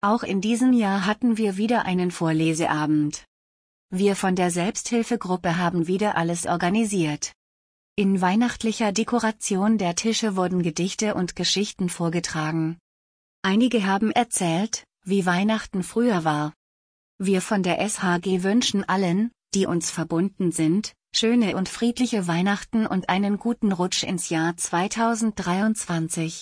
Auch in diesem Jahr hatten wir wieder einen Vorleseabend. Wir von der Selbsthilfegruppe haben wieder alles organisiert. In weihnachtlicher Dekoration der Tische wurden Gedichte und Geschichten vorgetragen. Einige haben erzählt, wie Weihnachten früher war. Wir von der SHG wünschen allen, die uns verbunden sind, schöne und friedliche Weihnachten und einen guten Rutsch ins Jahr 2023.